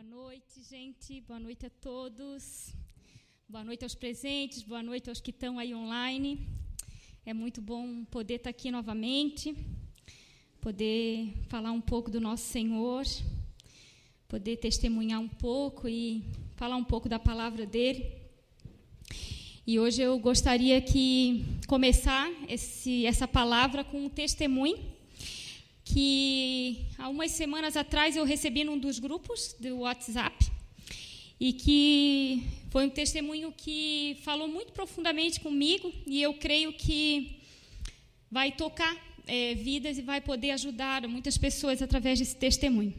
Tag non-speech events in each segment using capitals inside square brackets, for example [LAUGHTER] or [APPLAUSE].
Boa noite, gente. Boa noite a todos. Boa noite aos presentes, boa noite aos que estão aí online. É muito bom poder estar aqui novamente, poder falar um pouco do nosso Senhor, poder testemunhar um pouco e falar um pouco da palavra dele. E hoje eu gostaria que começar esse, essa palavra com um testemunho que há umas semanas atrás eu recebi num dos grupos do WhatsApp e que foi um testemunho que falou muito profundamente comigo e eu creio que vai tocar é, vidas e vai poder ajudar muitas pessoas através desse testemunho.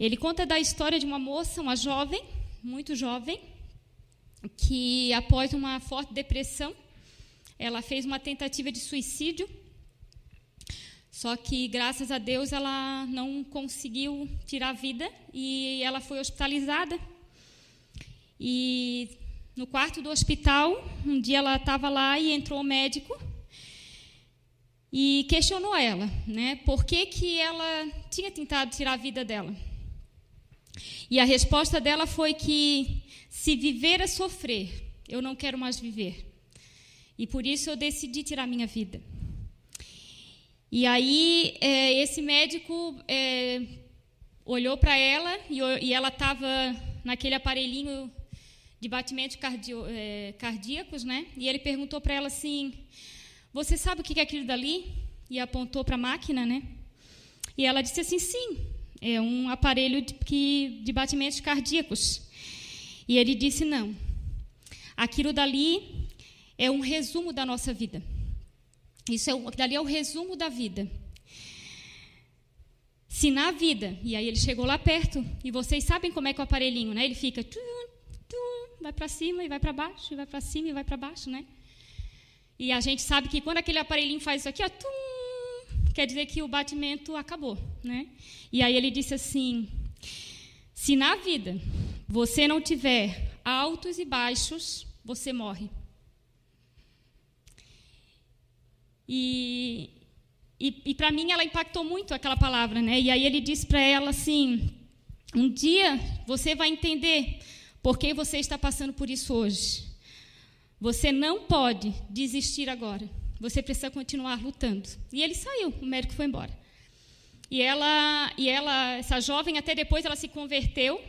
Ele conta da história de uma moça, uma jovem, muito jovem, que após uma forte depressão, ela fez uma tentativa de suicídio só que, graças a Deus, ela não conseguiu tirar a vida e ela foi hospitalizada. E no quarto do hospital, um dia ela estava lá e entrou o médico e questionou ela, né? Por que, que ela tinha tentado tirar a vida dela? E a resposta dela foi que se viver é sofrer, eu não quero mais viver. E por isso eu decidi tirar minha vida. E aí é, esse médico é, olhou para ela e, e ela estava naquele aparelhinho de batimentos cardio, é, cardíacos, né? E ele perguntou para ela assim: "Você sabe o que é aquilo dali?" E apontou para a máquina, né? E ela disse assim: "Sim, é um aparelho de, que, de batimentos cardíacos." E ele disse: "Não. Aquilo dali é um resumo da nossa vida." Isso é, dali é o resumo da vida. Se na vida, e aí ele chegou lá perto, e vocês sabem como é que é o aparelhinho, né? Ele fica, vai para cima e vai para baixo, e vai para cima e vai para baixo, né? E a gente sabe que quando aquele aparelhinho faz isso aqui, ó, tum, quer dizer que o batimento acabou, né? E aí ele disse assim: se na vida você não tiver altos e baixos, você morre. E, e, e para mim ela impactou muito aquela palavra, né? E aí ele disse para ela assim: um dia você vai entender por que você está passando por isso hoje. Você não pode desistir agora. Você precisa continuar lutando. E ele saiu, o médico foi embora. E ela, e ela, essa jovem, até depois ela se converteu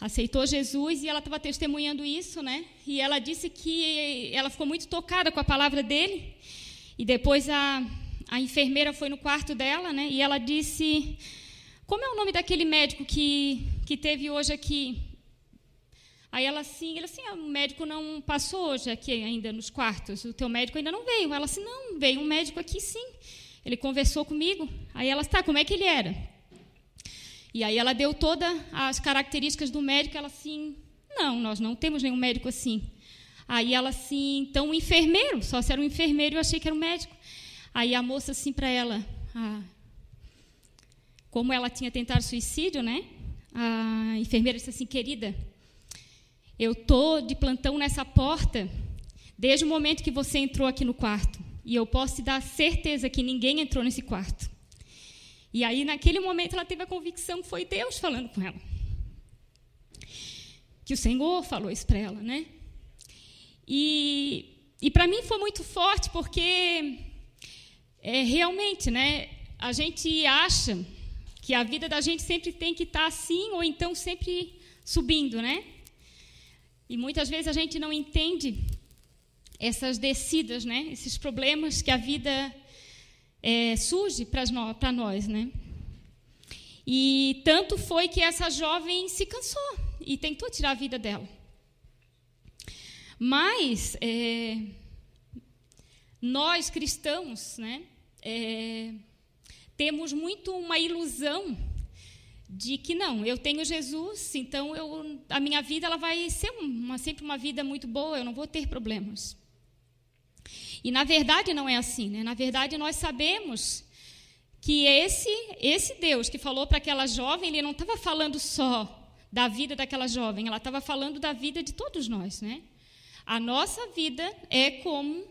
aceitou Jesus e ela estava testemunhando isso, né? E ela disse que ela ficou muito tocada com a palavra dele. E depois a, a enfermeira foi no quarto dela, né? E ela disse: Como é o nome daquele médico que, que teve hoje aqui? Aí ela assim, ele assim, ah, o médico não passou hoje aqui ainda nos quartos, o teu médico ainda não veio. Ela assim, não, veio um médico aqui sim. Ele conversou comigo. Aí ela, tá, como é que ele era? E aí ela deu todas as características do médico, ela assim, não, nós não temos nenhum médico assim. Aí ela assim, então um enfermeiro, só se era um enfermeiro, eu achei que era um médico. Aí a moça assim para ela, ah, como ela tinha tentado suicídio, né? A enfermeira disse assim, querida, eu tô de plantão nessa porta desde o momento que você entrou aqui no quarto. E eu posso te dar certeza que ninguém entrou nesse quarto. E aí, naquele momento, ela teve a convicção que foi Deus falando com ela. Que o Senhor falou isso para ela, né? E, e para mim foi muito forte, porque é, realmente, né? A gente acha que a vida da gente sempre tem que estar tá assim, ou então sempre subindo, né? E muitas vezes a gente não entende essas descidas, né? Esses problemas que a vida é, surge para nós, né? E tanto foi que essa jovem se cansou e tentou tirar a vida dela. Mas é, nós cristãos, né, é, temos muito uma ilusão de que não, eu tenho Jesus, então eu, a minha vida ela vai ser uma, sempre uma vida muito boa, eu não vou ter problemas. E na verdade não é assim, né? Na verdade nós sabemos que esse esse Deus que falou para aquela jovem, ele não estava falando só da vida daquela jovem, ela estava falando da vida de todos nós, né? A nossa vida é como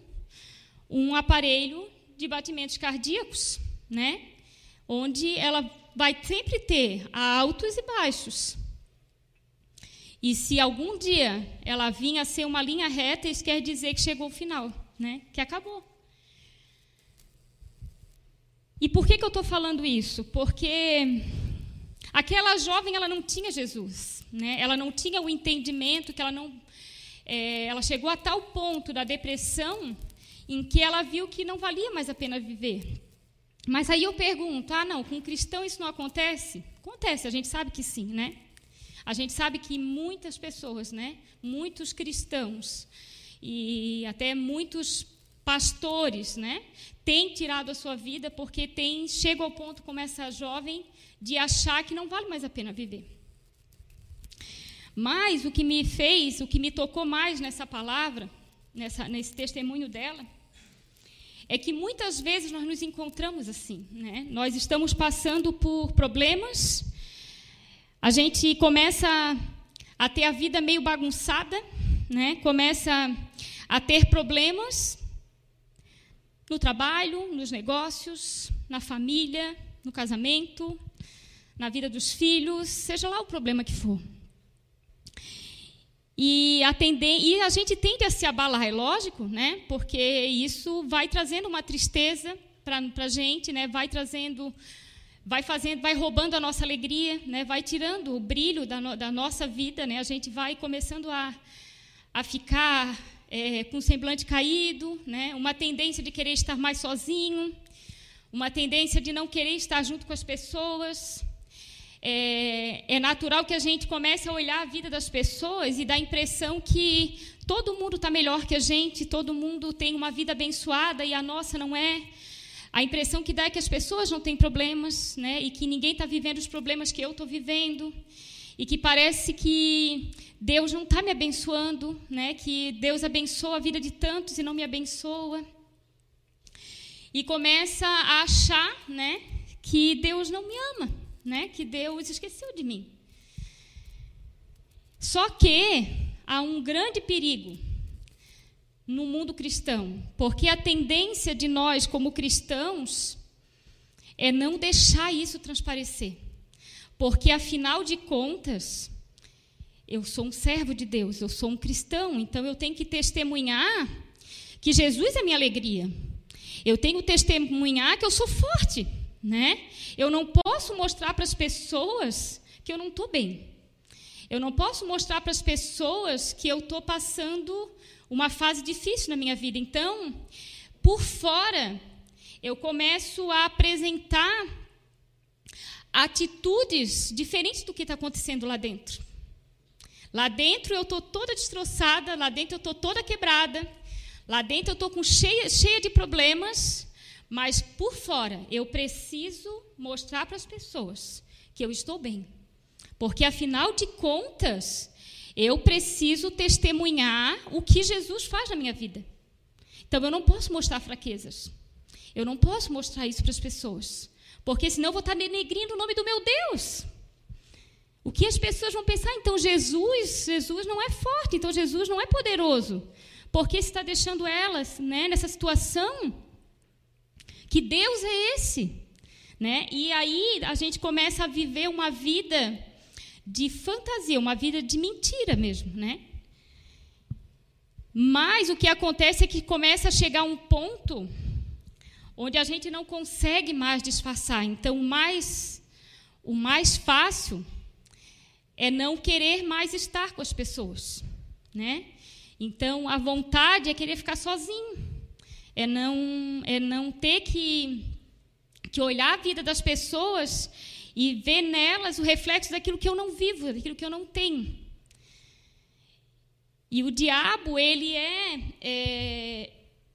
um aparelho de batimentos cardíacos, né? Onde ela vai sempre ter altos e baixos. E se algum dia ela vir a ser uma linha reta, isso quer dizer que chegou o final, né? que acabou. E por que, que eu estou falando isso? Porque aquela jovem ela não tinha Jesus, né? ela não tinha o entendimento que ela não. É, ela chegou a tal ponto da depressão em que ela viu que não valia mais a pena viver. Mas aí eu pergunto: ah, não, com um cristão isso não acontece? Acontece, a gente sabe que sim, né? A gente sabe que muitas pessoas, né, muitos cristãos e até muitos pastores, né, têm tirado a sua vida porque tem chega ao ponto como essa jovem de achar que não vale mais a pena viver. Mas o que me fez, o que me tocou mais nessa palavra, nessa, nesse testemunho dela, é que muitas vezes nós nos encontramos assim, né? Nós estamos passando por problemas, a gente começa a ter a vida meio bagunçada, né? começa a ter problemas no trabalho, nos negócios, na família, no casamento, na vida dos filhos, seja lá o problema que for. E, atender, e a gente tende a se abalar, é lógico, né? porque isso vai trazendo uma tristeza para a gente, né? vai trazendo vai fazendo, vai roubando a nossa alegria, né? vai tirando o brilho da, no, da nossa vida, né? a gente vai começando a, a ficar é, com semblante caído, né? uma tendência de querer estar mais sozinho, uma tendência de não querer estar junto com as pessoas. É, é natural que a gente comece a olhar a vida das pessoas e dar a impressão que todo mundo está melhor que a gente, todo mundo tem uma vida abençoada e a nossa não é. A impressão que dá é que as pessoas não têm problemas, né? E que ninguém está vivendo os problemas que eu estou vivendo. E que parece que Deus não está me abençoando, né? Que Deus abençoa a vida de tantos e não me abençoa. E começa a achar, né? Que Deus não me ama, né? Que Deus esqueceu de mim. Só que há um grande perigo no mundo cristão, porque a tendência de nós, como cristãos, é não deixar isso transparecer. Porque, afinal de contas, eu sou um servo de Deus, eu sou um cristão, então eu tenho que testemunhar que Jesus é minha alegria. Eu tenho que testemunhar que eu sou forte, né? Eu não posso mostrar para as pessoas que eu não estou bem. Eu não posso mostrar para as pessoas que eu estou passando uma fase difícil na minha vida. Então, por fora, eu começo a apresentar atitudes diferentes do que está acontecendo lá dentro. Lá dentro eu estou toda destroçada, lá dentro eu estou toda quebrada, lá dentro eu estou cheia, cheia de problemas, mas por fora eu preciso mostrar para as pessoas que eu estou bem. Porque afinal de contas, eu preciso testemunhar o que Jesus faz na minha vida. Então eu não posso mostrar fraquezas. Eu não posso mostrar isso para as pessoas. Porque senão eu vou estar denegrindo o nome do meu Deus. O que as pessoas vão pensar? Então Jesus, Jesus não é forte, então Jesus não é poderoso. Porque está deixando elas né, nessa situação? Que Deus é esse? Né? E aí a gente começa a viver uma vida de fantasia, uma vida de mentira mesmo, né? Mas o que acontece é que começa a chegar um ponto onde a gente não consegue mais disfarçar. Então, o mais, o mais fácil é não querer mais estar com as pessoas, né? Então, a vontade é querer ficar sozinho, é não, é não ter que, que olhar a vida das pessoas e ver nelas o reflexo daquilo que eu não vivo, daquilo que eu não tenho. E o diabo, ele é, é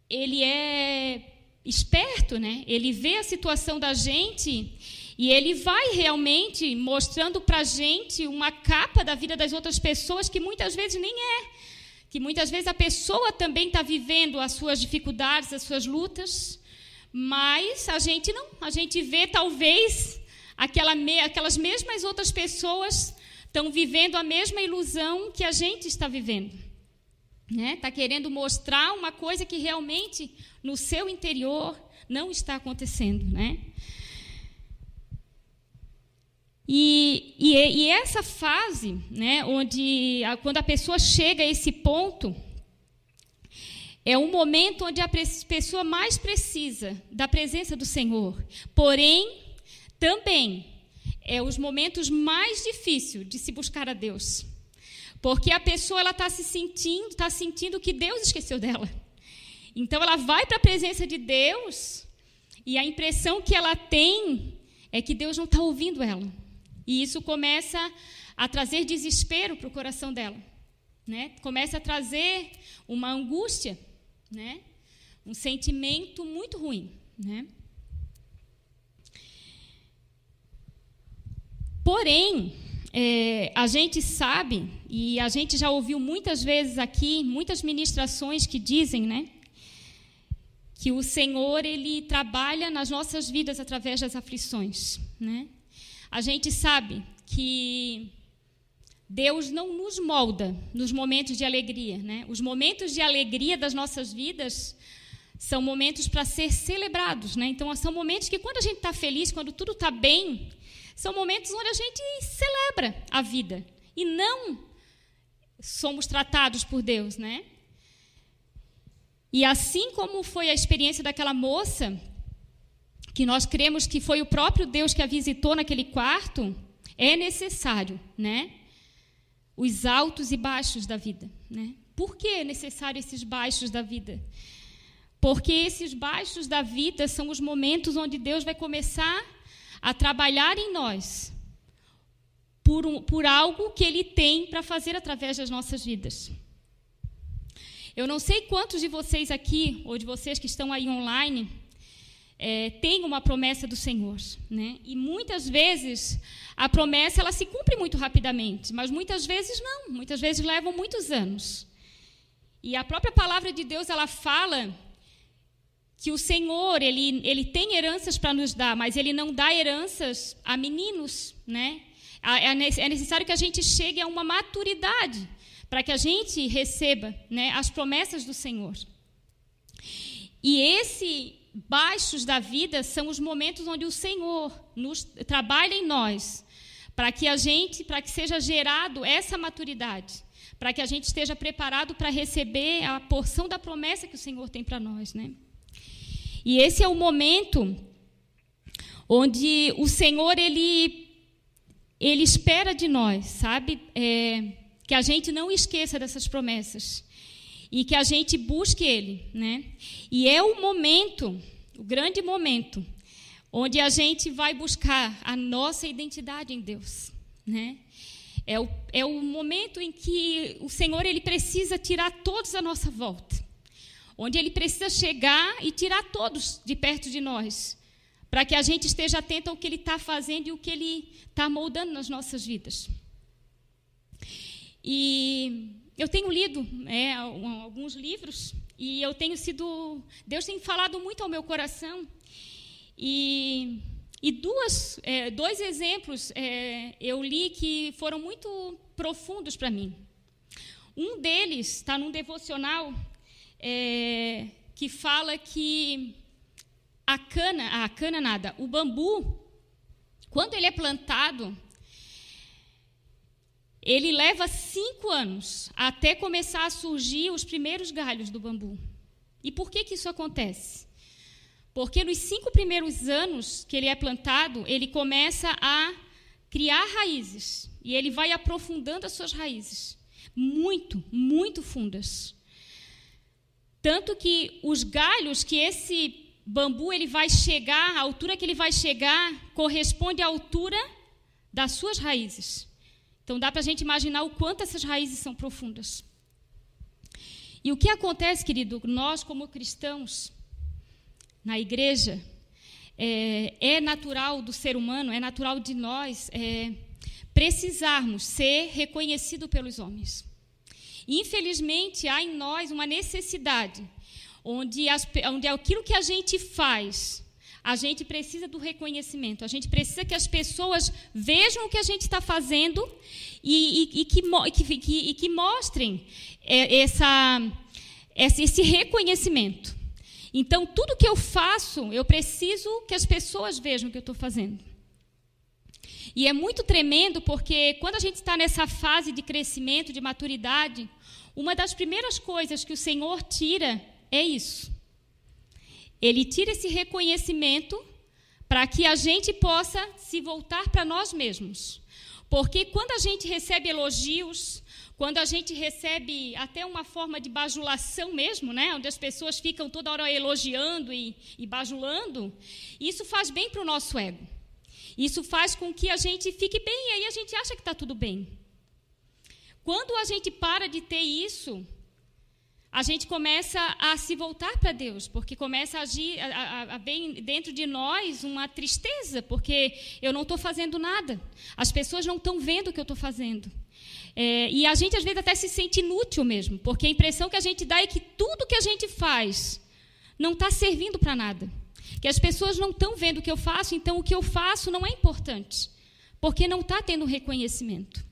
ele é esperto, né? Ele vê a situação da gente e ele vai realmente mostrando para a gente uma capa da vida das outras pessoas que muitas vezes nem é. Que muitas vezes a pessoa também está vivendo as suas dificuldades, as suas lutas, mas a gente não. A gente vê talvez aquela me, aquelas mesmas outras pessoas estão vivendo a mesma ilusão que a gente está vivendo. Está né? Tá querendo mostrar uma coisa que realmente no seu interior não está acontecendo. Né? E, e essa fase, né, onde a, quando a pessoa chega a esse ponto, é um momento onde a pessoa mais precisa da presença do Senhor. Porém, também é os momentos mais difíceis de se buscar a Deus. Porque a pessoa ela está se sentindo, está sentindo que Deus esqueceu dela. Então ela vai para a presença de Deus e a impressão que ela tem é que Deus não está ouvindo ela. E isso começa a trazer desespero para o coração dela. Né? Começa a trazer uma angústia, né? um sentimento muito ruim. Né? Porém, é, a gente sabe, e a gente já ouviu muitas vezes aqui, muitas ministrações que dizem, né? Que o Senhor, Ele trabalha nas nossas vidas através das aflições, né? A gente sabe que Deus não nos molda nos momentos de alegria, né? Os momentos de alegria das nossas vidas são momentos para ser celebrados, né? Então, são momentos que quando a gente está feliz, quando tudo está bem, são momentos onde a gente celebra a vida e não somos tratados por Deus, né? E assim como foi a experiência daquela moça, que nós cremos que foi o próprio Deus que a visitou naquele quarto, é necessário, né? Os altos e baixos da vida, né? Por que é necessário esses baixos da vida? Porque esses baixos da vida são os momentos onde Deus vai começar a trabalhar em nós por, um, por algo que Ele tem para fazer através das nossas vidas. Eu não sei quantos de vocês aqui, ou de vocês que estão aí online, é, uma promessa do Senhor. Né? E muitas vezes a promessa ela se cumpre muito rapidamente, mas muitas vezes não, muitas vezes levam muitos anos. E a própria palavra de Deus ela fala que o Senhor, ele, ele tem heranças para nos dar, mas ele não dá heranças a meninos, né? É, é necessário que a gente chegue a uma maturidade para que a gente receba né, as promessas do Senhor. E esse baixos da vida são os momentos onde o Senhor nos trabalha em nós, para que a gente, para que seja gerado essa maturidade, para que a gente esteja preparado para receber a porção da promessa que o Senhor tem para nós, né? E esse é o momento onde o Senhor ele ele espera de nós, sabe, é, que a gente não esqueça dessas promessas e que a gente busque Ele, né? E é o momento, o grande momento, onde a gente vai buscar a nossa identidade em Deus, né? É o, é o momento em que o Senhor ele precisa tirar todos à nossa volta onde ele precisa chegar e tirar todos de perto de nós, para que a gente esteja atento ao que ele está fazendo e o que ele está moldando nas nossas vidas. E eu tenho lido é, alguns livros e eu tenho sido. Deus tem falado muito ao meu coração. E, e duas, é, dois exemplos é, eu li que foram muito profundos para mim. Um deles está num devocional é, que fala que a cana, a cana nada, o bambu, quando ele é plantado, ele leva cinco anos até começar a surgir os primeiros galhos do bambu. E por que, que isso acontece? Porque nos cinco primeiros anos que ele é plantado, ele começa a criar raízes. E ele vai aprofundando as suas raízes. Muito, muito fundas. Tanto que os galhos que esse bambu ele vai chegar, a altura que ele vai chegar, corresponde à altura das suas raízes. Então dá para a gente imaginar o quanto essas raízes são profundas. E o que acontece, querido, nós como cristãos, na igreja, é, é natural do ser humano, é natural de nós é, precisarmos ser reconhecido pelos homens. Infelizmente, há em nós uma necessidade, onde, as, onde aquilo que a gente faz, a gente precisa do reconhecimento, a gente precisa que as pessoas vejam o que a gente está fazendo e, e, e, que, que, e que, mostrem é, essa, esse reconhecimento. Então, tudo que eu faço, eu preciso que as pessoas vejam o que eu estou fazendo. E é muito tremendo porque quando a gente está nessa fase de crescimento, de maturidade, uma das primeiras coisas que o Senhor tira é isso. Ele tira esse reconhecimento para que a gente possa se voltar para nós mesmos. Porque quando a gente recebe elogios, quando a gente recebe até uma forma de bajulação mesmo, né, onde as pessoas ficam toda hora elogiando e, e bajulando, isso faz bem para o nosso ego. Isso faz com que a gente fique bem e aí a gente acha que está tudo bem. Quando a gente para de ter isso, a gente começa a se voltar para Deus, porque começa a agir, a, a, ver dentro de nós uma tristeza, porque eu não estou fazendo nada, as pessoas não estão vendo o que eu estou fazendo. É, e a gente às vezes até se sente inútil mesmo, porque a impressão que a gente dá é que tudo que a gente faz não está servindo para nada, que as pessoas não estão vendo o que eu faço, então o que eu faço não é importante, porque não está tendo reconhecimento.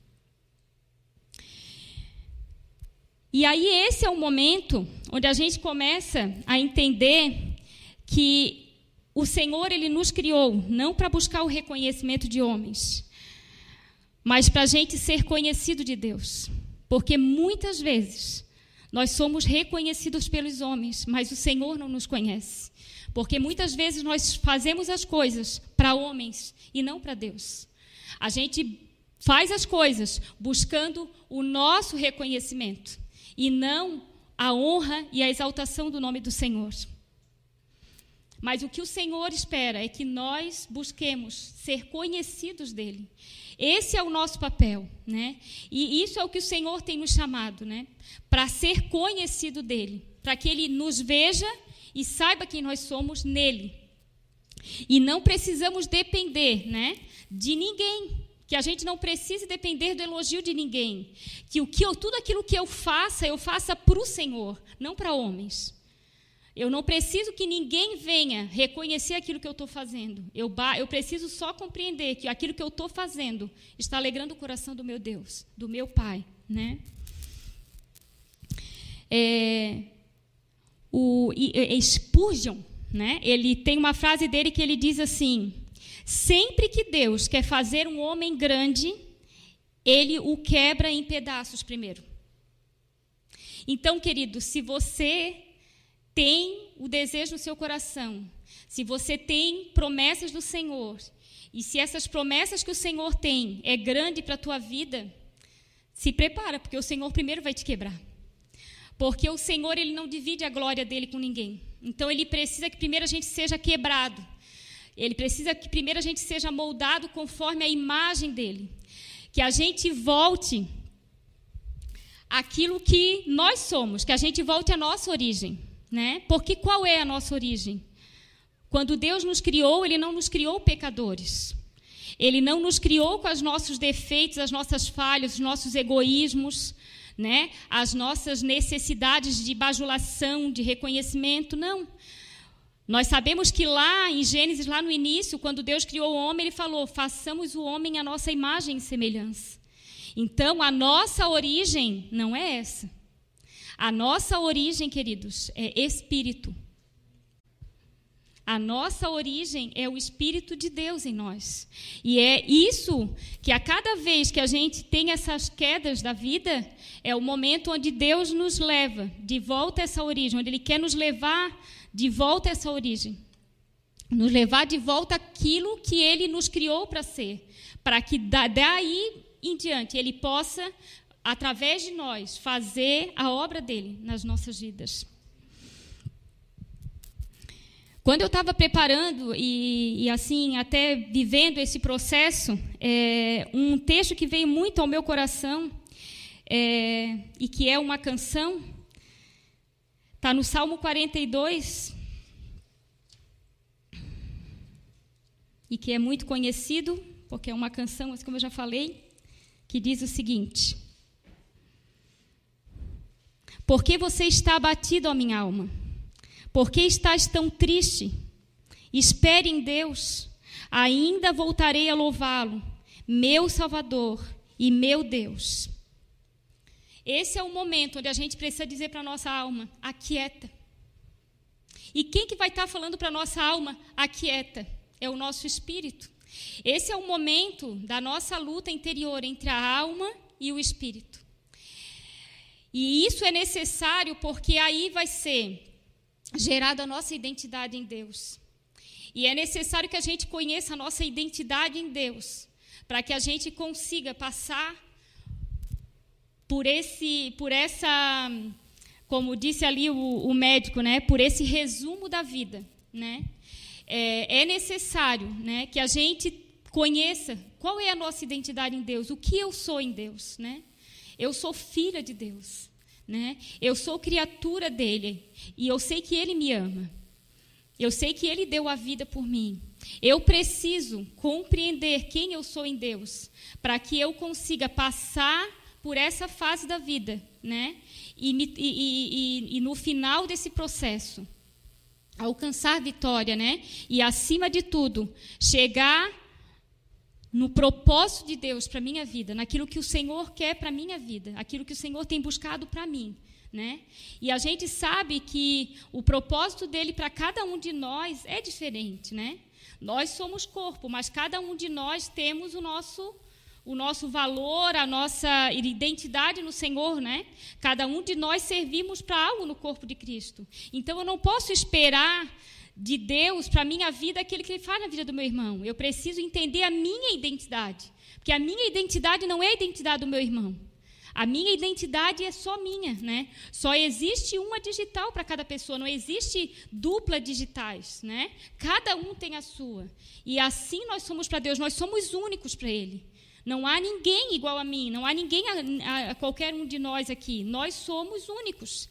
E aí esse é o momento onde a gente começa a entender que o Senhor ele nos criou não para buscar o reconhecimento de homens, mas para a gente ser conhecido de Deus, porque muitas vezes nós somos reconhecidos pelos homens, mas o Senhor não nos conhece, porque muitas vezes nós fazemos as coisas para homens e não para Deus. A gente faz as coisas buscando o nosso reconhecimento e não a honra e a exaltação do nome do Senhor. Mas o que o Senhor espera é que nós busquemos ser conhecidos dele. Esse é o nosso papel, né? E isso é o que o Senhor tem nos chamado, né? Para ser conhecido dele, para que ele nos veja e saiba quem nós somos nele. E não precisamos depender, né, de ninguém que a gente não precise depender do elogio de ninguém, que o que eu, tudo aquilo que eu faça, eu faça para o Senhor, não para homens. Eu não preciso que ninguém venha reconhecer aquilo que eu estou fazendo. Eu, eu preciso só compreender que aquilo que eu estou fazendo está alegrando o coração do meu Deus, do meu Pai, né? É, o Spurgeon, né? Ele tem uma frase dele que ele diz assim: Sempre que Deus quer fazer um homem grande, ele o quebra em pedaços primeiro. Então, querido, se você tem o desejo no seu coração, se você tem promessas do Senhor, e se essas promessas que o Senhor tem é grande para a tua vida, se prepara, porque o Senhor primeiro vai te quebrar. Porque o Senhor ele não divide a glória dele com ninguém. Então ele precisa que primeiro a gente seja quebrado ele precisa que primeiro a gente seja moldado conforme a imagem dele. Que a gente volte aquilo que nós somos, que a gente volte à nossa origem, né? Porque qual é a nossa origem? Quando Deus nos criou, ele não nos criou pecadores. Ele não nos criou com os nossos defeitos, as nossas falhas, os nossos egoísmos, né? As nossas necessidades de bajulação, de reconhecimento, não. Nós sabemos que lá em Gênesis, lá no início, quando Deus criou o homem, ele falou: façamos o homem a nossa imagem e semelhança. Então, a nossa origem não é essa. A nossa origem, queridos, é espírito. A nossa origem é o Espírito de Deus em nós. E é isso que a cada vez que a gente tem essas quedas da vida, é o momento onde Deus nos leva de volta a essa origem, onde Ele quer nos levar de volta a essa origem. Nos levar de volta aquilo que ele nos criou para ser, para que daí em diante ele possa, através de nós, fazer a obra dele nas nossas vidas. Quando eu estava preparando e, e, assim até vivendo esse processo, é, um texto que veio muito ao meu coração é, e que é uma canção Está no Salmo 42. E que é muito conhecido, porque é uma canção, como eu já falei, que diz o seguinte: Por que você está abatido, ó minha alma? Por que estás tão triste? Espere em Deus, ainda voltarei a louvá-lo, meu Salvador e meu Deus. Esse é o momento onde a gente precisa dizer para a nossa alma: aquieta. E quem que vai estar tá falando para a nossa alma: aquieta? É o nosso espírito. Esse é o momento da nossa luta interior entre a alma e o espírito. E isso é necessário porque aí vai ser gerada a nossa identidade em Deus. E é necessário que a gente conheça a nossa identidade em Deus, para que a gente consiga passar por esse, por essa, como disse ali o, o médico, né, por esse resumo da vida, né? É, é necessário, né, que a gente conheça qual é a nossa identidade em Deus, o que eu sou em Deus, né? Eu sou filha de Deus, né? Eu sou criatura dele e eu sei que ele me ama. Eu sei que ele deu a vida por mim. Eu preciso compreender quem eu sou em Deus para que eu consiga passar por essa fase da vida, né? E, e, e, e no final desse processo alcançar vitória, né? E acima de tudo chegar no propósito de Deus para minha vida, naquilo que o Senhor quer para minha vida, aquilo que o Senhor tem buscado para mim, né? E a gente sabe que o propósito dele para cada um de nós é diferente, né? Nós somos corpo, mas cada um de nós temos o nosso o nosso valor, a nossa identidade no Senhor, né? Cada um de nós servimos para algo no corpo de Cristo. Então eu não posso esperar de Deus para a minha vida aquele que ele faz na vida do meu irmão. Eu preciso entender a minha identidade. Porque a minha identidade não é a identidade do meu irmão. A minha identidade é só minha, né? Só existe uma digital para cada pessoa, não existe dupla digitais, né? Cada um tem a sua. E assim nós somos para Deus, nós somos únicos para Ele. Não há ninguém igual a mim, não há ninguém a, a, qualquer um de nós aqui. Nós somos únicos.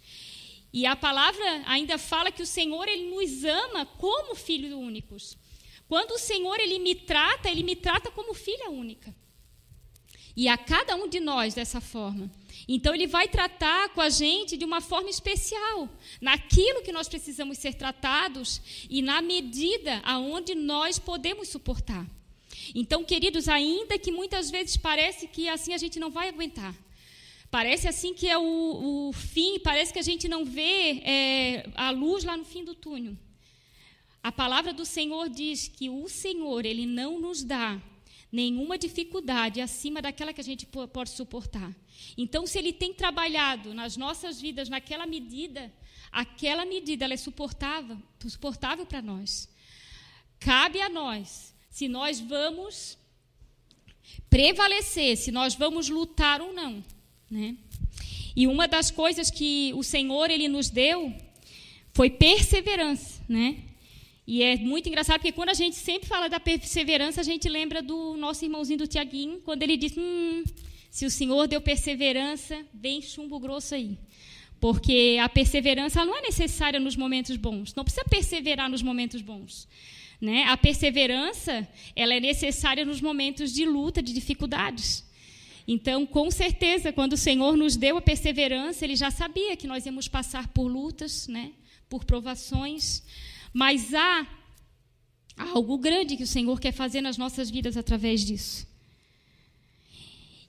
E a palavra ainda fala que o Senhor ele nos ama como filhos únicos. Quando o Senhor ele me trata, ele me trata como filha única. E a cada um de nós dessa forma. Então ele vai tratar com a gente de uma forma especial, naquilo que nós precisamos ser tratados e na medida aonde nós podemos suportar. Então, queridos, ainda que muitas vezes parece que assim a gente não vai aguentar, Parece assim que é o, o fim, parece que a gente não vê é, a luz lá no fim do túnel. A palavra do Senhor diz que o Senhor, Ele não nos dá nenhuma dificuldade acima daquela que a gente pode suportar. Então, se Ele tem trabalhado nas nossas vidas naquela medida, aquela medida ela é suportável, suportável para nós. Cabe a nós se nós vamos prevalecer, se nós vamos lutar ou não. Né? E uma das coisas que o Senhor ele nos deu foi perseverança, né? E é muito engraçado porque quando a gente sempre fala da perseverança, a gente lembra do nosso irmãozinho do Tiaguinho, quando ele diz: hum, se o Senhor deu perseverança, vem chumbo grosso aí. Porque a perseverança não é necessária nos momentos bons. Não precisa perseverar nos momentos bons. Né? A perseverança ela é necessária nos momentos de luta, de dificuldades. Então, com certeza, quando o Senhor nos deu a perseverança, Ele já sabia que nós íamos passar por lutas, né? por provações, mas há algo grande que o Senhor quer fazer nas nossas vidas através disso.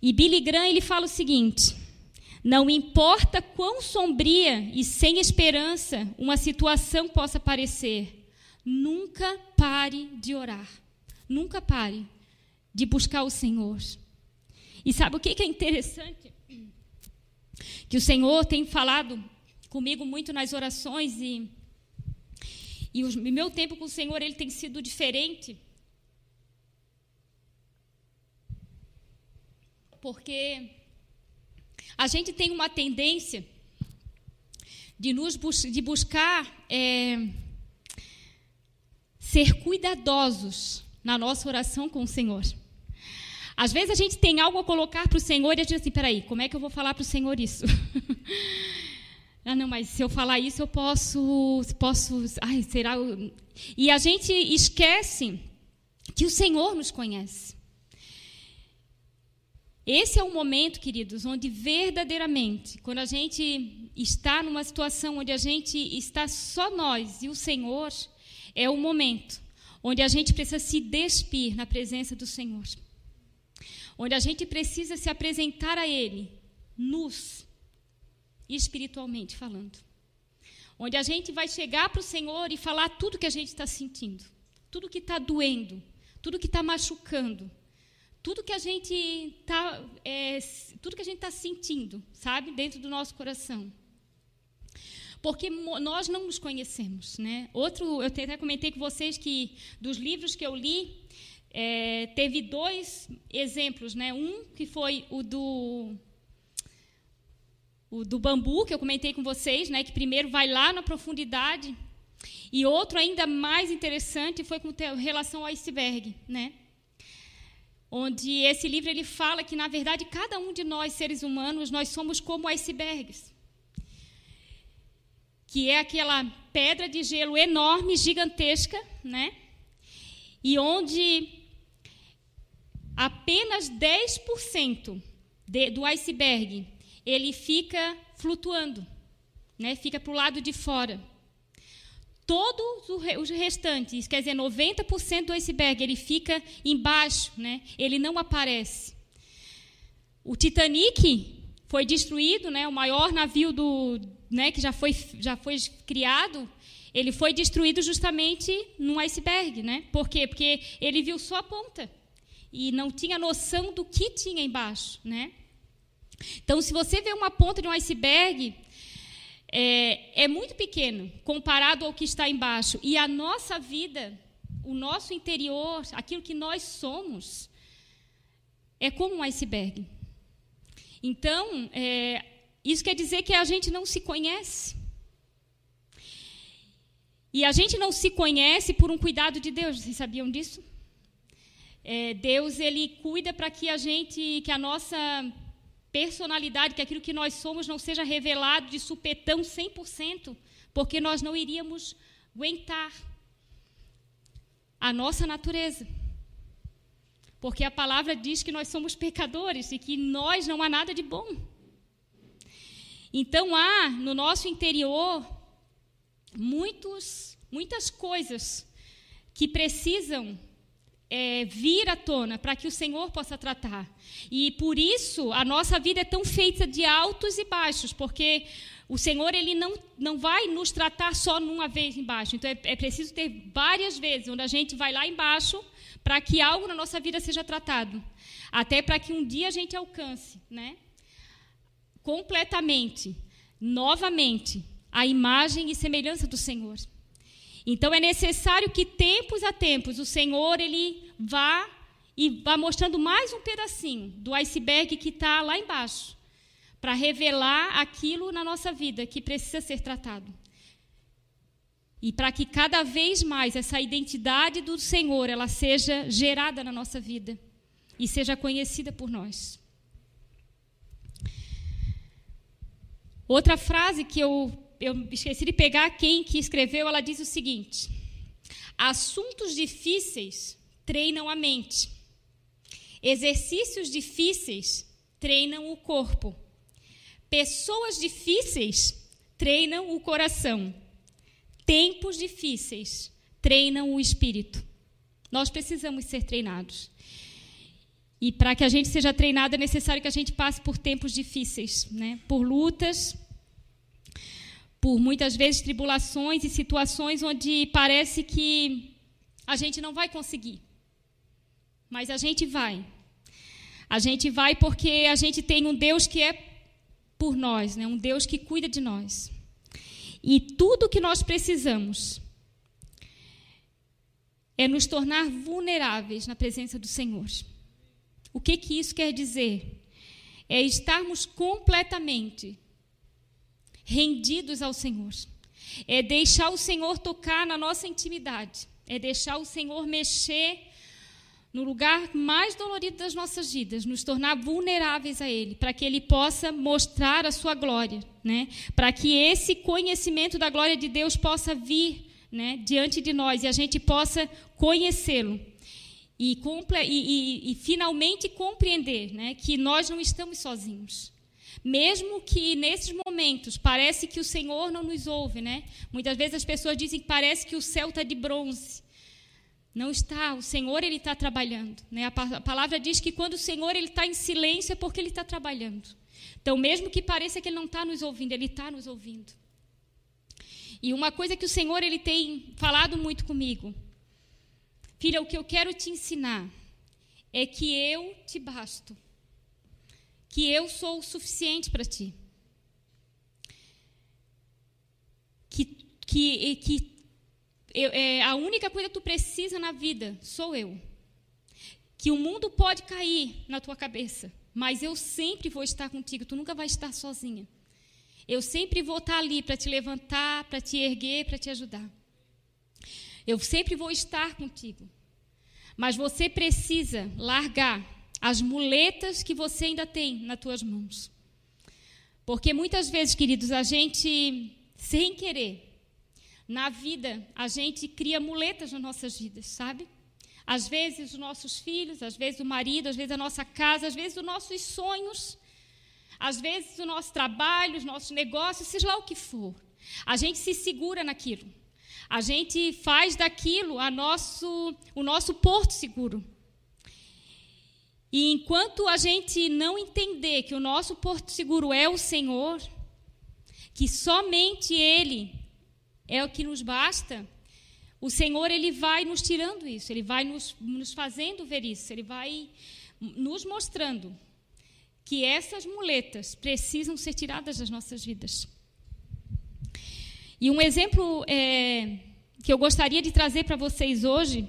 E Billy Graham ele fala o seguinte: não importa quão sombria e sem esperança uma situação possa parecer, nunca pare de orar. Nunca pare de buscar o Senhor. E sabe o que é interessante? Que o Senhor tem falado comigo muito nas orações e, e o meu tempo com o Senhor ele tem sido diferente. Porque a gente tem uma tendência de, nos bus de buscar é, ser cuidadosos na nossa oração com o Senhor. Às vezes a gente tem algo a colocar para o Senhor e a gente diz assim: peraí, como é que eu vou falar para o Senhor isso? [LAUGHS] ah, não, mas se eu falar isso eu posso. posso ai, será. E a gente esquece que o Senhor nos conhece. Esse é o momento, queridos, onde verdadeiramente, quando a gente está numa situação onde a gente está só nós e o Senhor, é o momento onde a gente precisa se despir na presença do Senhor onde a gente precisa se apresentar a Ele, nus, espiritualmente falando. Onde a gente vai chegar para o Senhor e falar tudo que a gente está sentindo, tudo que está doendo, tudo que está machucando, tudo que a gente está é, tudo que a gente está sentindo, sabe, dentro do nosso coração. Porque nós não nos conhecemos, né? Outro, eu até comentei com vocês que dos livros que eu li é, teve dois exemplos, né? Um que foi o do o do bambu que eu comentei com vocês, né? Que primeiro vai lá na profundidade e outro ainda mais interessante foi com relação ao iceberg, né? onde esse livro ele fala que na verdade cada um de nós seres humanos nós somos como icebergs, que é aquela pedra de gelo enorme, gigantesca, né? E onde apenas 10% de, do iceberg ele fica flutuando, né? Fica para o lado de fora. Todos os restantes, quer dizer, 90% do iceberg, ele fica embaixo, né? ele não aparece. O Titanic foi destruído, né? o maior navio do, né, que já foi, já foi criado, ele foi destruído justamente num iceberg. Né? Por quê? Porque ele viu só a ponta e não tinha noção do que tinha embaixo. Né? Então, se você vê uma ponta de um iceberg, é, é muito pequeno comparado ao que está embaixo. E a nossa vida, o nosso interior, aquilo que nós somos, é como um iceberg. Então, é, isso quer dizer que a gente não se conhece. E a gente não se conhece por um cuidado de Deus. Vocês sabiam disso? É, Deus ele cuida para que a gente, que a nossa personalidade, que aquilo que nós somos não seja revelado de supetão 100%, porque nós não iríamos aguentar a nossa natureza. Porque a palavra diz que nós somos pecadores e que nós não há nada de bom. Então há no nosso interior muitos, muitas coisas que precisam é, vir à tona para que o Senhor possa tratar. E por isso a nossa vida é tão feita de altos e baixos, porque o Senhor ele não, não vai nos tratar só numa vez embaixo. Então é, é preciso ter várias vezes onde a gente vai lá embaixo para que algo na nossa vida seja tratado, até para que um dia a gente alcance, né? Completamente, novamente, a imagem e semelhança do Senhor. Então é necessário que tempos a tempos o Senhor ele vá e vá mostrando mais um pedacinho do iceberg que está lá embaixo, para revelar aquilo na nossa vida que precisa ser tratado. E para que cada vez mais essa identidade do Senhor ela seja gerada na nossa vida e seja conhecida por nós. Outra frase que eu eu esqueci de pegar quem que escreveu, ela diz o seguinte: Assuntos difíceis treinam a mente. Exercícios difíceis treinam o corpo. Pessoas difíceis treinam o coração. Tempos difíceis treinam o espírito. Nós precisamos ser treinados. E para que a gente seja treinado é necessário que a gente passe por tempos difíceis, né? por lutas, por muitas vezes tribulações e situações onde parece que a gente não vai conseguir. Mas a gente vai. A gente vai porque a gente tem um Deus que é por nós, né? um Deus que cuida de nós. E tudo que nós precisamos é nos tornar vulneráveis na presença do Senhor. O que, que isso quer dizer? É estarmos completamente rendidos ao Senhor. É deixar o Senhor tocar na nossa intimidade. É deixar o Senhor mexer no lugar mais dolorido das nossas vidas, nos tornar vulneráveis a Ele, para que Ele possa mostrar a sua glória, né? Para que esse conhecimento da glória de Deus possa vir, né, diante de nós e a gente possa conhecê-lo e, e, e, e, finalmente compreender, né, que nós não estamos sozinhos. Mesmo que nesses momentos parece que o Senhor não nos ouve, né? Muitas vezes as pessoas dizem que parece que o céu está de bronze. Não está, o Senhor ele está trabalhando. Né? A palavra diz que quando o Senhor ele está em silêncio é porque ele está trabalhando. Então, mesmo que pareça que ele não está nos ouvindo, ele está nos ouvindo. E uma coisa que o Senhor ele tem falado muito comigo, Filha, o que eu quero te ensinar é que eu te basto, que eu sou o suficiente para ti. Que, que, que eu, é, a única coisa que tu precisa na vida sou eu. Que o mundo pode cair na tua cabeça, mas eu sempre vou estar contigo, tu nunca vai estar sozinha. Eu sempre vou estar ali para te levantar, para te erguer, para te ajudar. Eu sempre vou estar contigo. Mas você precisa largar as muletas que você ainda tem nas tuas mãos. Porque muitas vezes, queridos, a gente, sem querer, na vida, a gente cria muletas nas nossas vidas, sabe? Às vezes os nossos filhos, às vezes o marido, às vezes a nossa casa, às vezes os nossos sonhos às vezes, o nosso trabalho, os nossos negócios, seja lá o que for, a gente se segura naquilo. A gente faz daquilo a nosso, o nosso porto seguro. E enquanto a gente não entender que o nosso porto seguro é o Senhor, que somente Ele é o que nos basta, o Senhor ele vai nos tirando isso, Ele vai nos, nos fazendo ver isso, Ele vai nos mostrando que essas muletas precisam ser tiradas das nossas vidas. E um exemplo é, que eu gostaria de trazer para vocês hoje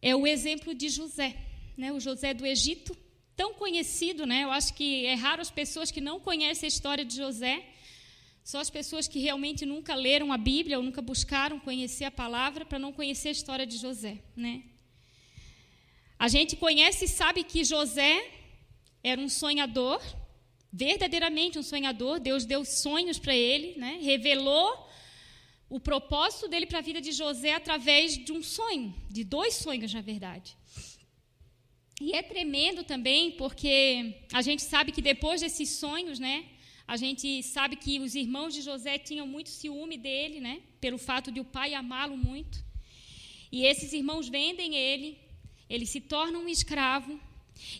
é o exemplo de José, né? o José do Egito, tão conhecido, né? Eu acho que é raro as pessoas que não conhecem a história de José, só as pessoas que realmente nunca leram a Bíblia ou nunca buscaram conhecer a palavra para não conhecer a história de José, né? A gente conhece e sabe que José era um sonhador, verdadeiramente um sonhador. Deus deu sonhos para ele, né? revelou o propósito dele para a vida de José através de um sonho, de dois sonhos, na verdade. E é tremendo também, porque a gente sabe que depois desses sonhos, né, a gente sabe que os irmãos de José tinham muito ciúme dele, né, pelo fato de o pai amá-lo muito. E esses irmãos vendem ele, ele se torna um escravo,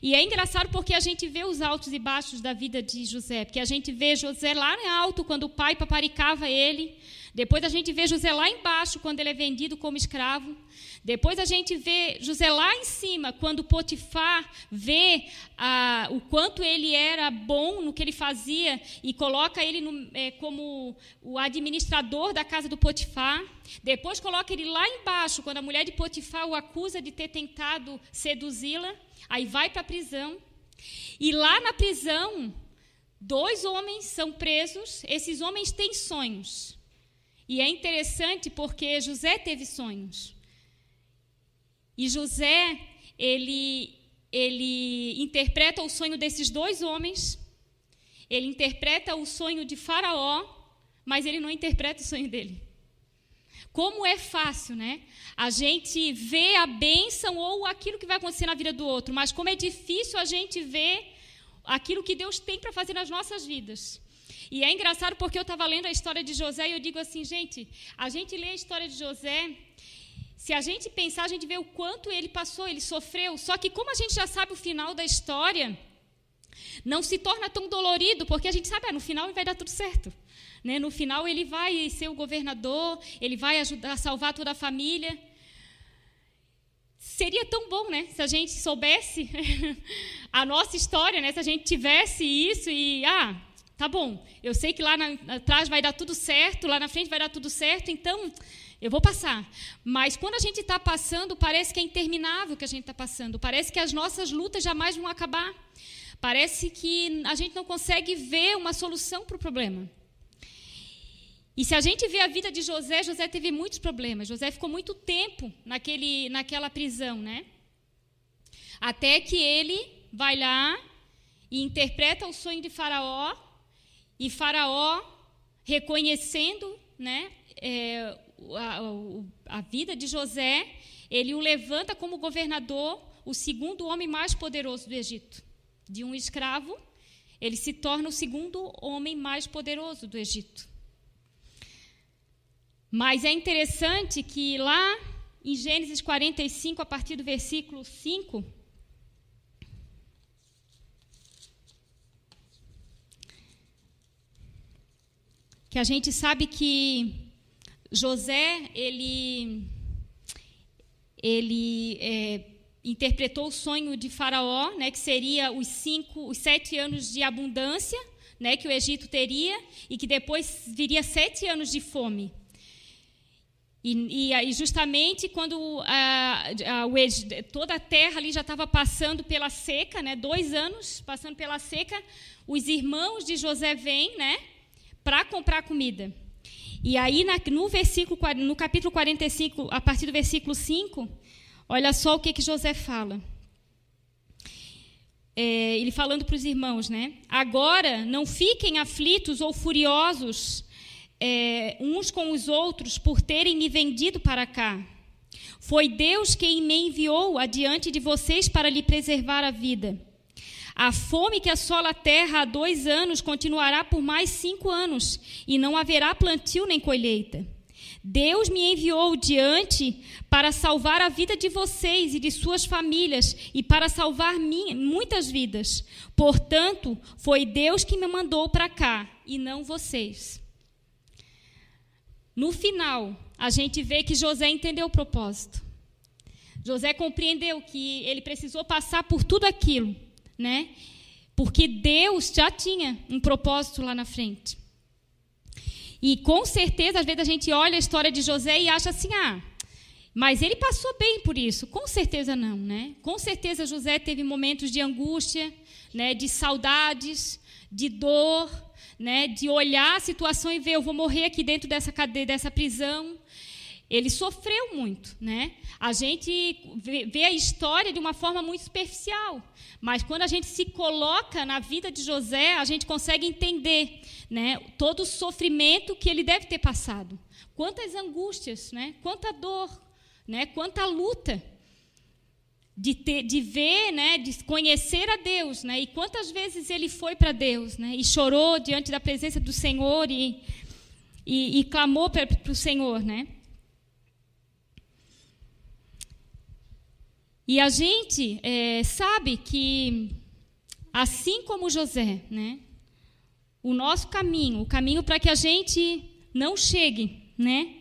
e é engraçado porque a gente vê os altos e baixos da vida de José, porque a gente vê José lá em alto quando o pai paparicava ele, depois a gente vê José lá embaixo quando ele é vendido como escravo, depois a gente vê José lá em cima quando Potifar vê ah, o quanto ele era bom no que ele fazia e coloca ele no, é, como o administrador da casa do Potifar. Depois coloca ele lá embaixo quando a mulher de Potifar o acusa de ter tentado seduzi-la. Aí vai para a prisão. E lá na prisão, dois homens são presos. Esses homens têm sonhos. E é interessante porque José teve sonhos. E José, ele, ele interpreta o sonho desses dois homens. Ele interpreta o sonho de Faraó, mas ele não interpreta o sonho dele. Como é fácil, né? A gente vê a bênção ou aquilo que vai acontecer na vida do outro, mas como é difícil a gente ver aquilo que Deus tem para fazer nas nossas vidas. E é engraçado porque eu estava lendo a história de José e eu digo assim, gente, a gente lê a história de José, se a gente pensar, a gente vê o quanto ele passou, ele sofreu, só que como a gente já sabe o final da história, não se torna tão dolorido, porque a gente sabe, ah, no final vai dar tudo certo. Né? No final, ele vai ser o governador, ele vai ajudar a salvar toda a família. Seria tão bom, né? Se a gente soubesse [LAUGHS] a nossa história, né? Se a gente tivesse isso e, ah, tá bom, eu sei que lá na, atrás vai dar tudo certo, lá na frente vai dar tudo certo, então eu vou passar. Mas quando a gente está passando, parece que é interminável o que a gente está passando. Parece que as nossas lutas jamais vão acabar. Parece que a gente não consegue ver uma solução para o problema. E se a gente vê a vida de José, José teve muitos problemas. José ficou muito tempo naquele, naquela prisão, né? Até que ele vai lá e interpreta o sonho de Faraó, e Faraó, reconhecendo né, é, a, a vida de José, ele o levanta como governador, o segundo homem mais poderoso do Egito. De um escravo, ele se torna o segundo homem mais poderoso do Egito. Mas é interessante que lá em Gênesis 45, a partir do versículo 5, que a gente sabe que José, ele ele é, interpretou o sonho de Faraó, né, que seria os cinco, os sete anos de abundância, né, que o Egito teria e que depois viria sete anos de fome. E, e, justamente quando a, a, o, toda a terra ali já estava passando pela seca, né, dois anos passando pela seca, os irmãos de José vêm né, para comprar comida. E aí, na, no, versículo, no capítulo 45, a partir do versículo 5, olha só o que, que José fala. É, ele falando para os irmãos, né? Agora não fiquem aflitos ou furiosos é, uns com os outros por terem me vendido para cá. Foi Deus quem me enviou adiante de vocês para lhe preservar a vida. A fome que assola a terra há dois anos continuará por mais cinco anos, e não haverá plantio nem colheita. Deus me enviou diante para salvar a vida de vocês e de suas famílias e para salvar minha, muitas vidas. Portanto, foi Deus que me mandou para cá e não vocês. No final, a gente vê que José entendeu o propósito. José compreendeu que ele precisou passar por tudo aquilo, né? Porque Deus já tinha um propósito lá na frente. E com certeza, às vezes a gente olha a história de José e acha assim: ah, mas ele passou bem por isso. Com certeza não, né? Com certeza José teve momentos de angústia, né, de saudades, de dor, né, de olhar a situação e ver, eu vou morrer aqui dentro dessa cadeia, dessa prisão. Ele sofreu muito, né? A gente vê a história de uma forma muito superficial, mas quando a gente se coloca na vida de José, a gente consegue entender, né, todo o sofrimento que ele deve ter passado. Quantas angústias, né? Quanta dor, né? Quanta luta de, ter, de ver, né, de conhecer a Deus, né, e quantas vezes ele foi para Deus, né, e chorou diante da presença do Senhor e, e, e clamou para o Senhor, né. E a gente é, sabe que, assim como José, né, o nosso caminho, o caminho para que a gente não chegue, né,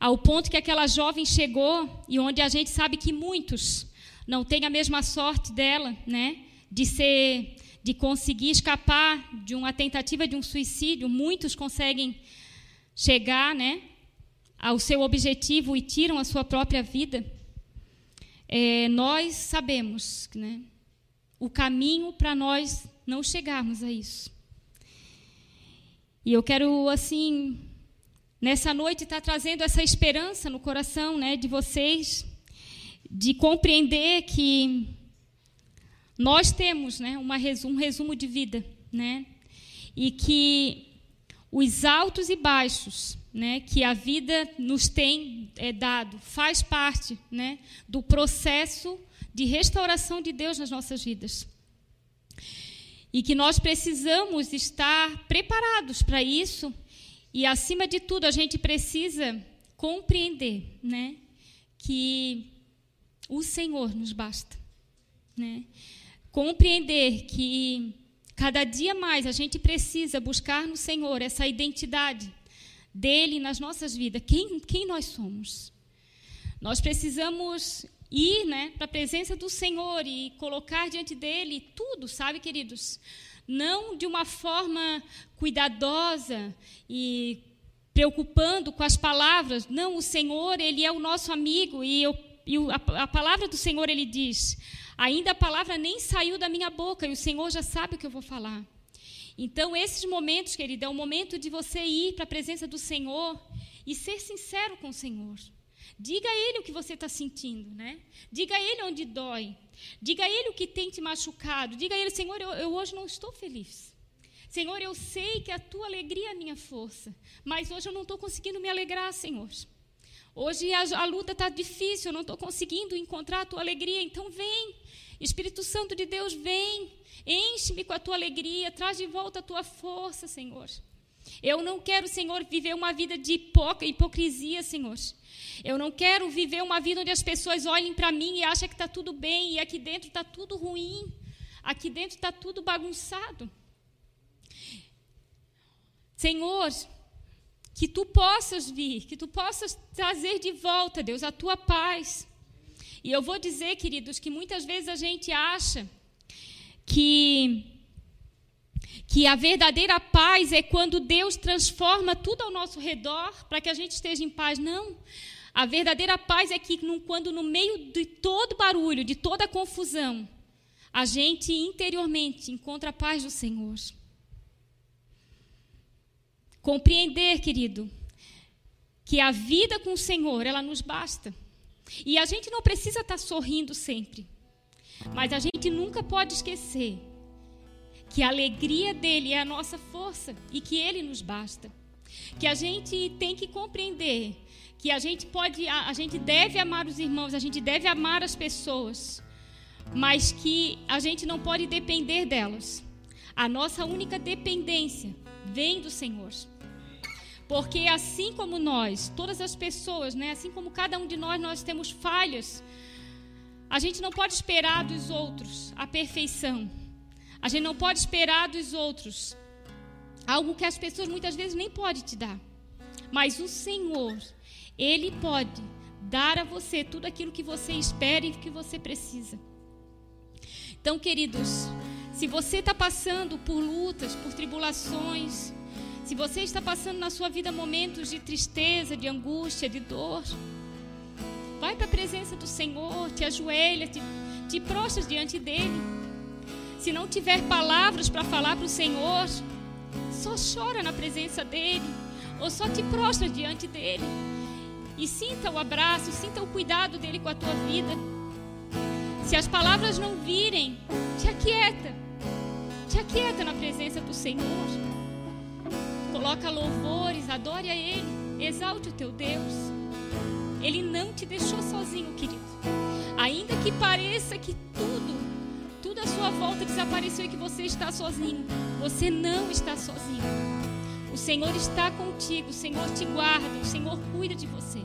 ao ponto que aquela jovem chegou e onde a gente sabe que muitos não tem a mesma sorte dela, né? De ser, de conseguir escapar de uma tentativa de um suicídio. Muitos conseguem chegar, né? Ao seu objetivo e tiram a sua própria vida. É, nós sabemos, né? O caminho para nós não chegarmos a isso. E eu quero, assim, nessa noite, estar tá trazendo essa esperança no coração né, de vocês, de compreender que nós temos né, uma resumo, um resumo de vida, né, e que os altos e baixos né, que a vida nos tem é, dado faz parte né, do processo de restauração de Deus nas nossas vidas. E que nós precisamos estar preparados para isso, e acima de tudo, a gente precisa compreender né, que o Senhor nos basta. Né? Compreender que cada dia mais a gente precisa buscar no Senhor essa identidade dele nas nossas vidas. Quem, quem nós somos? Nós precisamos ir né, para a presença do Senhor e colocar diante dele tudo, sabe, queridos? Não de uma forma cuidadosa e preocupando com as palavras. Não, o Senhor, ele é o nosso amigo e eu e a, a palavra do Senhor ele diz: ainda a palavra nem saiu da minha boca e o Senhor já sabe o que eu vou falar. Então, esses momentos, querida, é o momento de você ir para a presença do Senhor e ser sincero com o Senhor. Diga a Ele o que você está sentindo, né? Diga a Ele onde dói. Diga a Ele o que tem te machucado. Diga a Ele, Senhor, eu, eu hoje não estou feliz. Senhor, eu sei que a tua alegria é a minha força, mas hoje eu não estou conseguindo me alegrar, Senhor. Hoje a, a luta está difícil, eu não estou conseguindo encontrar a tua alegria. Então vem, Espírito Santo de Deus, vem, enche-me com a tua alegria, traz de volta a tua força, Senhor. Eu não quero, Senhor, viver uma vida de hipocrisia, Senhor. Eu não quero viver uma vida onde as pessoas olhem para mim e achem que está tudo bem e aqui dentro está tudo ruim. Aqui dentro está tudo bagunçado. Senhor, que tu possas vir, que tu possas trazer de volta, Deus, a tua paz. E eu vou dizer, queridos, que muitas vezes a gente acha que que a verdadeira paz é quando Deus transforma tudo ao nosso redor para que a gente esteja em paz. Não. A verdadeira paz é que quando no meio de todo barulho, de toda confusão, a gente interiormente encontra a paz do Senhor. Compreender, querido, que a vida com o Senhor, ela nos basta. E a gente não precisa estar sorrindo sempre. Mas a gente nunca pode esquecer que a alegria dele é a nossa força e que ele nos basta. Que a gente tem que compreender que a gente pode, a, a gente deve amar os irmãos, a gente deve amar as pessoas, mas que a gente não pode depender delas. A nossa única dependência vem do Senhor. Porque assim como nós, todas as pessoas, né, assim como cada um de nós, nós temos falhas, a gente não pode esperar dos outros a perfeição. A gente não pode esperar dos outros algo que as pessoas muitas vezes nem podem te dar. Mas o Senhor, Ele pode dar a você tudo aquilo que você espera e que você precisa. Então, queridos, se você está passando por lutas, por tribulações, se você está passando na sua vida momentos de tristeza, de angústia, de dor, vai para a presença do Senhor, te ajoelha, te, te prostra diante dele. Se não tiver palavras para falar para o Senhor, só chora na presença dele, ou só te prostra diante dele. E sinta o abraço, sinta o cuidado dele com a tua vida. Se as palavras não virem, te aquieta. Te aquieta na presença do Senhor. Coloca louvores, adore a Ele, exalte o teu Deus. Ele não te deixou sozinho, querido. Ainda que pareça que tudo, tudo à sua volta desapareceu e que você está sozinho, você não está sozinho. O Senhor está contigo, o Senhor te guarda, o Senhor cuida de você.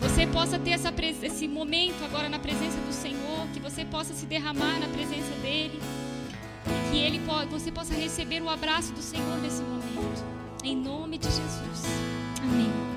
Você possa ter essa, esse momento agora na presença do Senhor, que você possa se derramar na presença dEle que ele você possa receber o abraço do Senhor nesse momento. Em nome de Jesus. Amém.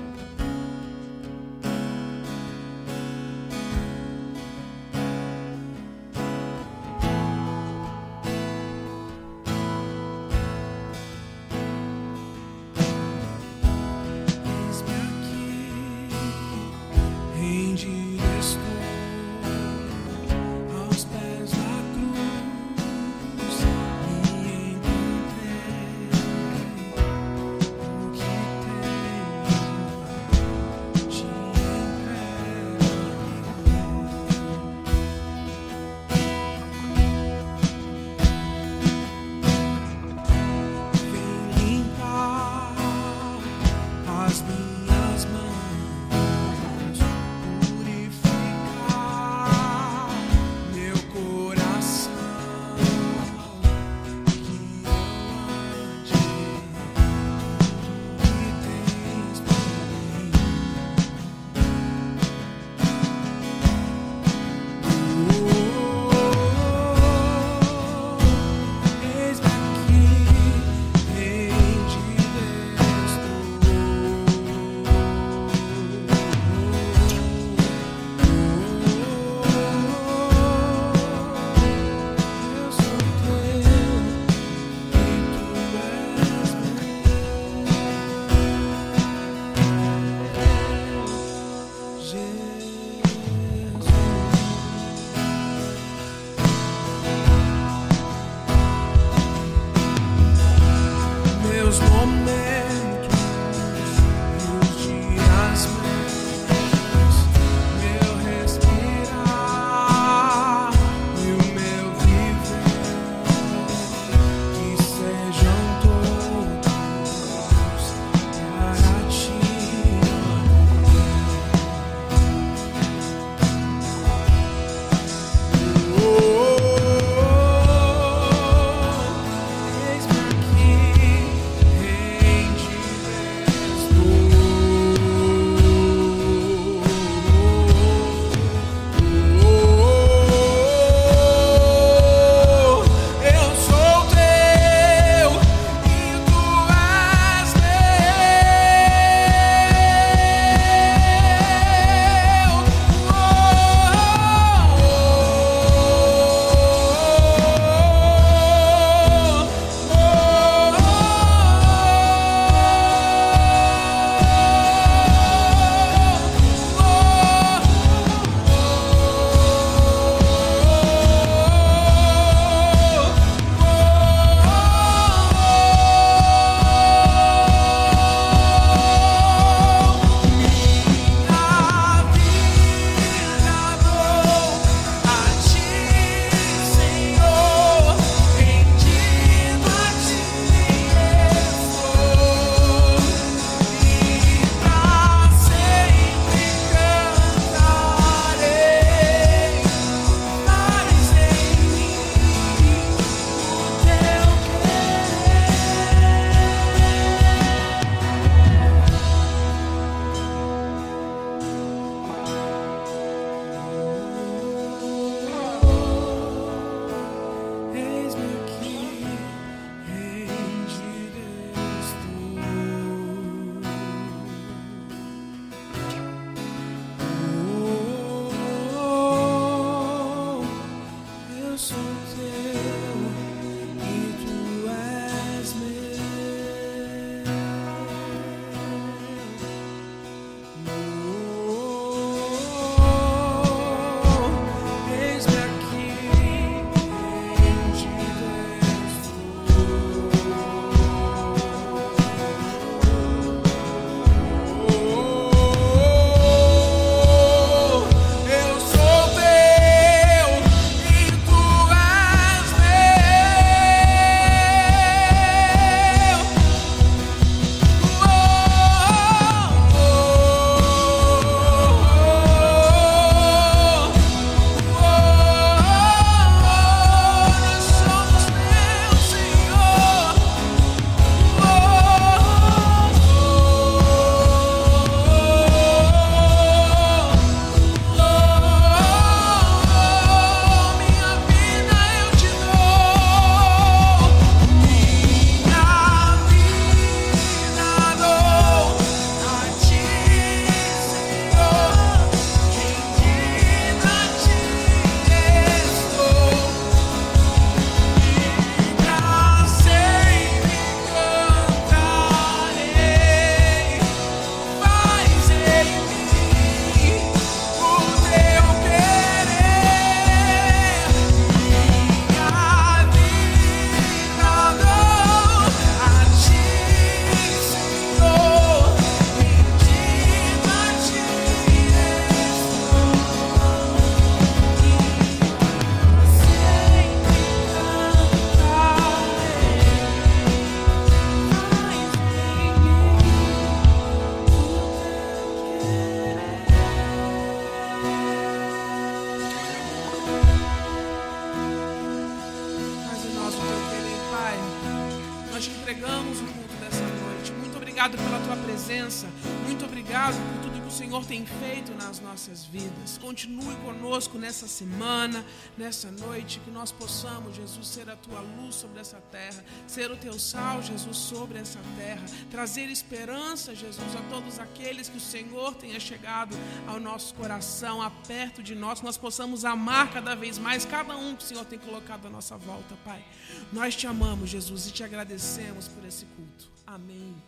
Nessa semana, nessa noite, que nós possamos, Jesus, ser a tua luz sobre essa terra, ser o teu sal, Jesus, sobre essa terra, trazer esperança, Jesus, a todos aqueles que o Senhor tenha chegado ao nosso coração, a perto de nós, que nós possamos amar cada vez mais cada um que o Senhor tem colocado à nossa volta, Pai. Nós te amamos, Jesus, e te agradecemos por esse culto. Amém.